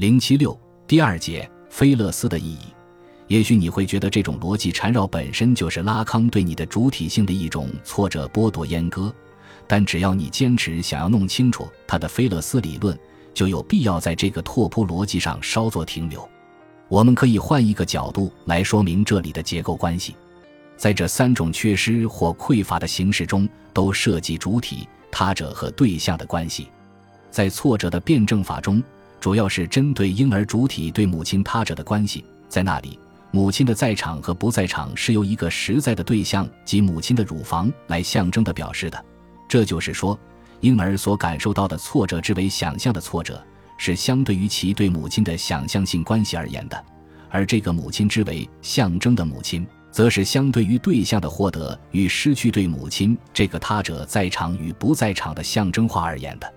零七六第二节菲勒斯的意义。也许你会觉得这种逻辑缠绕本身就是拉康对你的主体性的一种挫折、剥夺、阉割。但只要你坚持想要弄清楚他的菲勒斯理论，就有必要在这个拓扑逻辑上稍作停留。我们可以换一个角度来说明这里的结构关系。在这三种缺失或匮乏的形式中，都涉及主体、他者和对象的关系。在挫折的辩证法中，主要是针对婴儿主体对母亲他者的关系，在那里。母亲的在场和不在场是由一个实在的对象及母亲的乳房来象征的表示的，这就是说，婴儿所感受到的挫折之为想象的挫折，是相对于其对母亲的想象性关系而言的；而这个母亲之为象征的母亲，则是相对于对象的获得与失去对母亲这个他者在场与不在场的象征化而言的。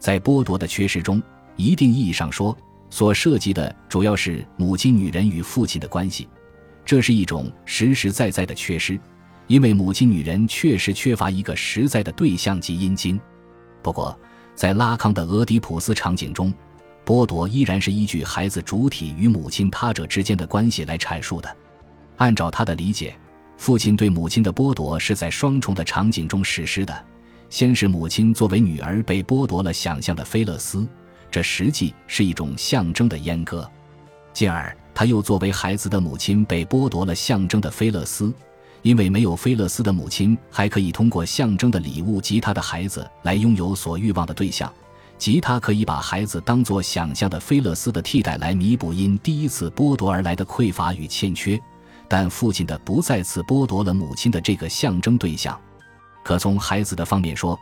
在剥夺的缺失中，一定意义上说。所涉及的主要是母亲女人与父亲的关系，这是一种实实在在的缺失，因为母亲女人确实缺乏一个实在的对象及阴茎。不过，在拉康的俄狄浦斯场景中，剥夺依然是依据孩子主体与母亲他者之间的关系来阐述的。按照他的理解，父亲对母亲的剥夺是在双重的场景中实施的：先是母亲作为女儿被剥夺了想象的菲勒斯。这实际是一种象征的阉割，进而他又作为孩子的母亲被剥夺了象征的菲勒斯，因为没有菲勒斯的母亲还可以通过象征的礼物及他的孩子来拥有所欲望的对象，即他可以把孩子当作想象的菲勒斯的替代来弥补因第一次剥夺而来的匮乏与欠缺，但父亲的不再次剥夺了母亲的这个象征对象，可从孩子的方面说。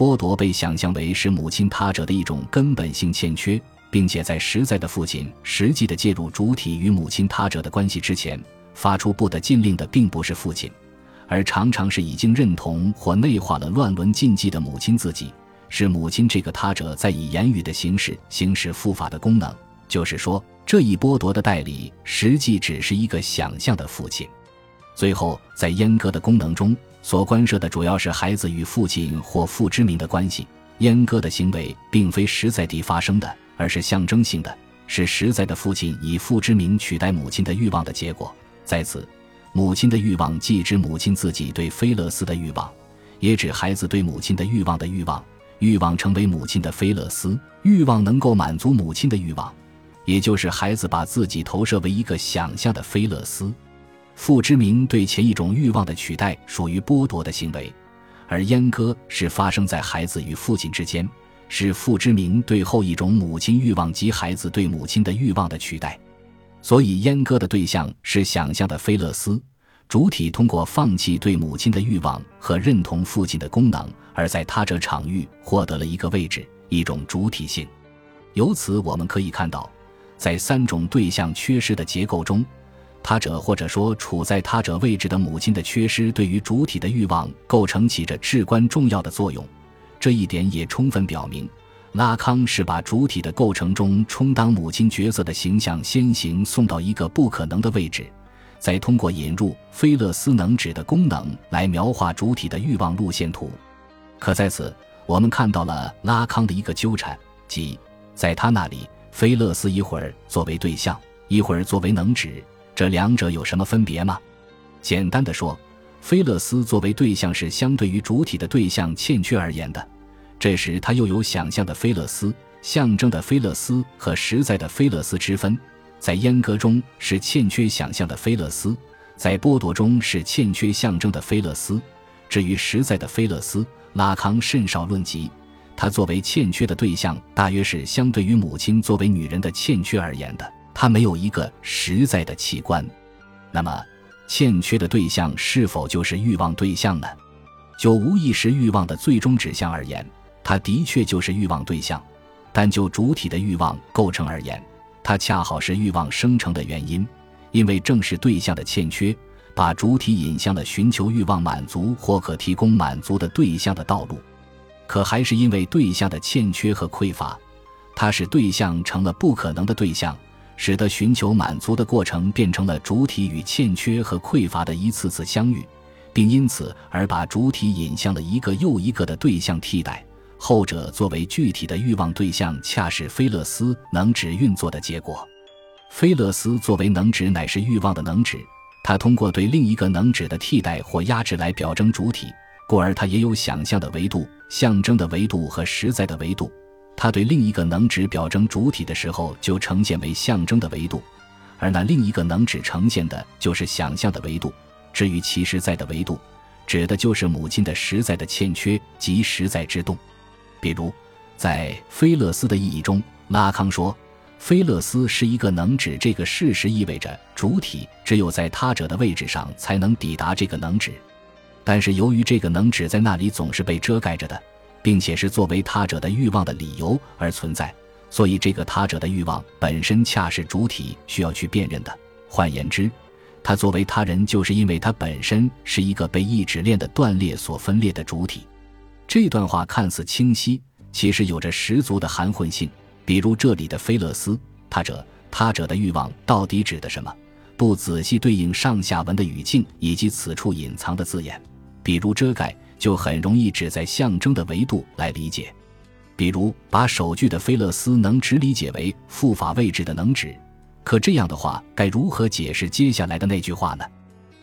剥夺被想象为是母亲他者的一种根本性欠缺，并且在实在的父亲实际的介入主体与母亲他者的关系之前，发出不得禁令的并不是父亲，而常常是已经认同或内化了乱伦禁忌的母亲自己，是母亲这个他者在以言语的形式行使父法的功能。就是说，这一剥夺的代理实际只是一个想象的父亲。最后，在阉割的功能中。所关涉的主要是孩子与父亲或父之名的关系。阉割的行为并非实在地发生的，而是象征性的，是实在的父亲以父之名取代母亲的欲望的结果。在此，母亲的欲望既指母亲自己对菲勒斯的欲望，也指孩子对母亲的欲望的欲望。欲望成为母亲的菲勒斯，欲望能够满足母亲的欲望，也就是孩子把自己投射为一个想象的菲勒斯。父之名对前一种欲望的取代属于剥夺的行为，而阉割是发生在孩子与父亲之间，是父之名对后一种母亲欲望及孩子对母亲的欲望的取代。所以，阉割的对象是想象的菲勒斯，主体通过放弃对母亲的欲望和认同父亲的功能，而在他者场域获得了一个位置，一种主体性。由此，我们可以看到，在三种对象缺失的结构中。他者或者说处在他者位置的母亲的缺失，对于主体的欲望构成起着至关重要的作用。这一点也充分表明，拉康是把主体的构成中充当母亲角色的形象先行送到一个不可能的位置，再通过引入菲勒斯能指的功能来描画主体的欲望路线图。可在此，我们看到了拉康的一个纠缠，即在他那里，菲勒斯一会儿作为对象，一会儿作为能指。这两者有什么分别吗？简单的说，菲勒斯作为对象是相对于主体的对象欠缺而言的。这时他又有想象的菲勒斯、象征的菲勒斯和实在的菲勒斯之分。在阉割中是欠缺想象的菲勒斯，在剥夺中是欠缺象征的菲勒斯。至于实在的菲勒斯，拉康甚少论及。他作为欠缺的对象，大约是相对于母亲作为女人的欠缺而言的。他没有一个实在的器官，那么欠缺的对象是否就是欲望对象呢？就无意识欲望的最终指向而言，它的确就是欲望对象；但就主体的欲望构成而言，它恰好是欲望生成的原因，因为正是对象的欠缺，把主体引向了寻求欲望满足或可提供满足的对象的道路。可还是因为对象的欠缺和匮乏，它使对象成了不可能的对象。使得寻求满足的过程变成了主体与欠缺和匮乏的一次次相遇，并因此而把主体引向了一个又一个的对象替代，后者作为具体的欲望对象，恰是菲勒斯能指运作的结果。菲勒斯作为能指，乃是欲望的能指，它通过对另一个能指的替代或压制来表征主体，故而它也有想象的维度、象征的维度和实在的维度。它对另一个能指表征主体的时候，就呈现为象征的维度，而那另一个能指呈现的就是想象的维度。至于其实在的维度，指的就是母亲的实在的欠缺及实在之动。比如，在菲勒斯的意义中，拉康说。菲勒斯是一个能指，这个事实意味着主体只有在他者的位置上才能抵达这个能指。但是由于这个能指在那里总是被遮盖着的，并且是作为他者的欲望的理由而存在，所以这个他者的欲望本身恰是主体需要去辨认的。换言之，他作为他人，就是因为他本身是一个被意志链的断裂所分裂的主体。这段话看似清晰，其实有着十足的含混性。比如这里的菲勒斯，他者他者的欲望到底指的什么？不仔细对应上下文的语境以及此处隐藏的字眼，比如遮盖，就很容易只在象征的维度来理解。比如把首句的菲勒斯能指理解为复法位置的能指，可这样的话该如何解释接下来的那句话呢？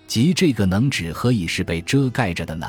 即这个能指何以是被遮盖着的呢？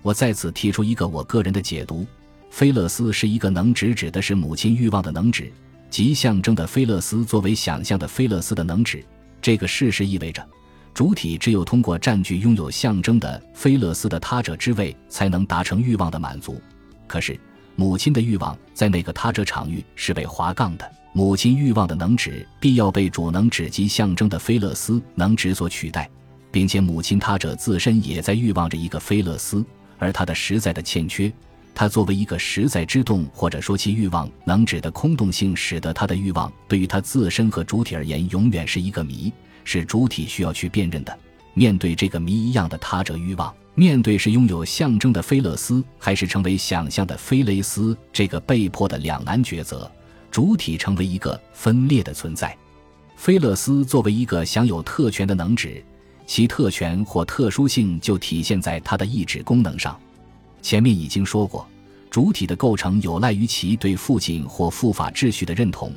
我在此提出一个我个人的解读。菲勒斯是一个能指，指的是母亲欲望的能指，即象征的菲勒斯作为想象的菲勒斯的能指。这个事实意味着，主体只有通过占据拥有象征的菲勒斯的他者之位，才能达成欲望的满足。可是，母亲的欲望在那个他者场域是被划杠的，母亲欲望的能指必要被主能指及象征的菲勒斯能指所取代，并且母亲他者自身也在欲望着一个菲勒斯，而他的实在的欠缺。他作为一个实在之动，或者说其欲望能指的空洞性，使得他的欲望对于他自身和主体而言，永远是一个谜，是主体需要去辨认的。面对这个谜一样的他者欲望，面对是拥有象征的菲勒斯，还是成为想象的菲雷斯，这个被迫的两难抉择，主体成为一个分裂的存在。菲勒斯作为一个享有特权的能指，其特权或特殊性就体现在它的意志功能上。前面已经说过，主体的构成有赖于其对父亲或父法秩序的认同。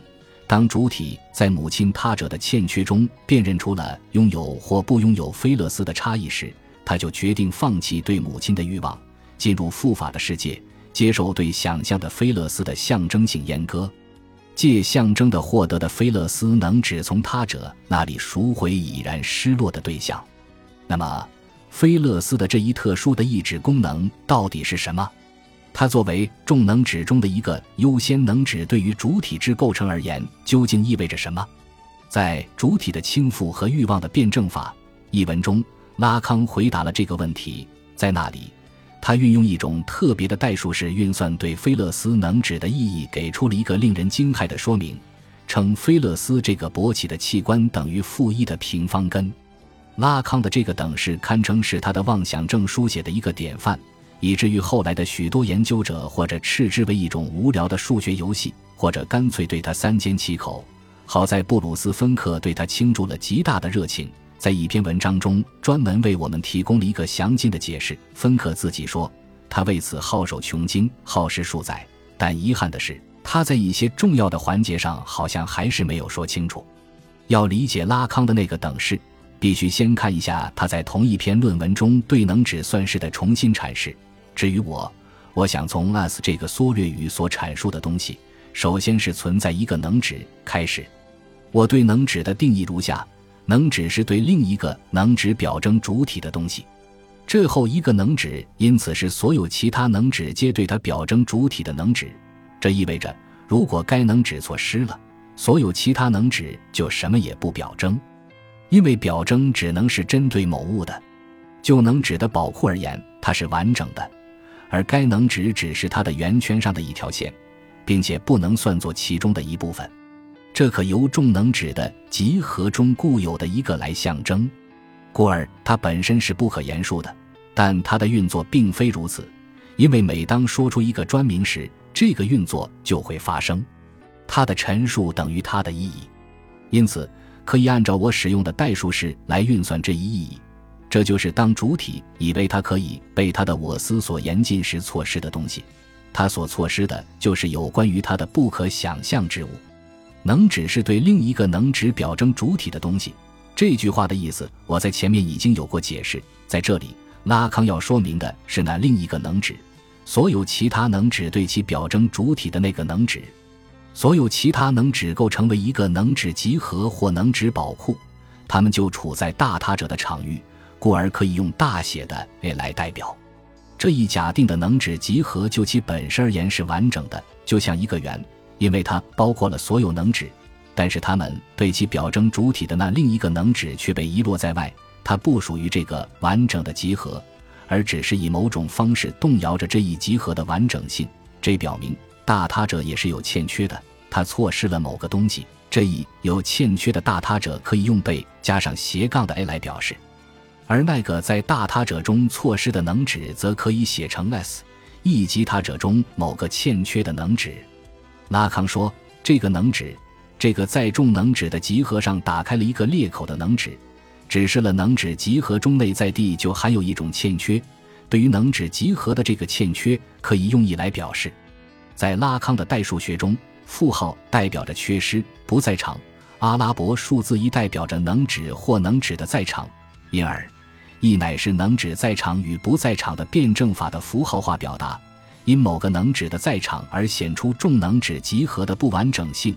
当主体在母亲他者的欠缺中辨认出了拥有或不拥有菲勒斯的差异时，他就决定放弃对母亲的欲望，进入父法的世界，接受对想象的菲勒斯的象征性阉割，借象征的获得的菲勒斯能只从他者那里赎回已然失落的对象。那么。菲勒斯的这一特殊的意志功能到底是什么？它作为众能指中的一个优先能指，对于主体之构成而言，究竟意味着什么？在主体的倾覆和欲望的辩证法一文中，拉康回答了这个问题。在那里，他运用一种特别的代数式运算，对菲勒斯能指的意义给出了一个令人惊骇的说明，称菲勒斯这个勃起的器官等于负一的平方根。拉康的这个等式堪称是他的妄想症书写的一个典范，以至于后来的许多研究者或者斥之为一种无聊的数学游戏，或者干脆对他三缄其口。好在布鲁斯芬克对他倾注了极大的热情，在一篇文章中专门为我们提供了一个详尽的解释。芬克自己说，他为此耗手穷经，耗时数载，但遗憾的是，他在一些重要的环节上好像还是没有说清楚。要理解拉康的那个等式。必须先看一下他在同一篇论文中对能指算式的重新阐释。至于我，我想从 as 这个缩略语所阐述的东西，首先是存在一个能指开始。我对能指的定义如下：能指是对另一个能指表征主体的东西。这后一个能指，因此是所有其他能指皆对它表征主体的能指。这意味着，如果该能指错失了，所有其他能指就什么也不表征。因为表征只能是针对某物的，就能指的宝库而言，它是完整的，而该能指只是它的圆圈上的一条线，并且不能算作其中的一部分。这可由众能指的集合中固有的一个来象征，故而它本身是不可言述的。但它的运作并非如此，因为每当说出一个专名时，这个运作就会发生。它的陈述等于它的意义，因此。可以按照我使用的代数式来运算这一意义，这就是当主体以为它可以被它的我思所严禁时错失的东西。它所错失的就是有关于它的不可想象之物。能指是对另一个能指表征主体的东西。这句话的意思，我在前面已经有过解释。在这里，拉康要说明的是那另一个能指，所有其他能指对其表征主体的那个能指，所有其他能指构成为一个能指集合或能指宝库，它们就处在大他者的场域，故而可以用大写的 A 来代表。这一假定的能指集合就其本身而言是完整的，就像一个圆，因为它包括了所有能指。但是它们对其表征主体的那另一个能指却被遗落在外，它不属于这个完整的集合，而只是以某种方式动摇着这一集合的完整性。这表明大他者也是有欠缺的，他错失了某个东西。这一有欠缺的大他者可以用被加上斜杠的 a 来表示。而那个在大他者中错失的能指，则可以写成 s，一级他者中某个欠缺的能指。拉康说，这个能指，这个在众能指的集合上打开了一个裂口的能指，指示了能指集合中内在地就含有一种欠缺。对于能指集合的这个欠缺，可以用一来表示。在拉康的代数学中，负号代表着缺失、不在场；阿拉伯数字一代表着能指或能指的在场，因而。亦乃是能指在场与不在场的辩证法的符号化表达，因某个能指的在场而显出众能指集合的不完整性，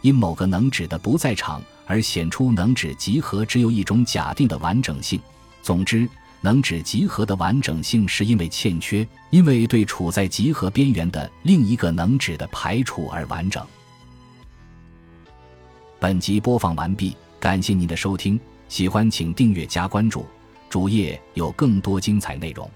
因某个能指的不在场而显出能指集合只有一种假定的完整性。总之，能指集合的完整性是因为欠缺，因为对处在集合边缘的另一个能指的排除而完整。本集播放完毕，感谢您的收听，喜欢请订阅加关注。主页有更多精彩内容。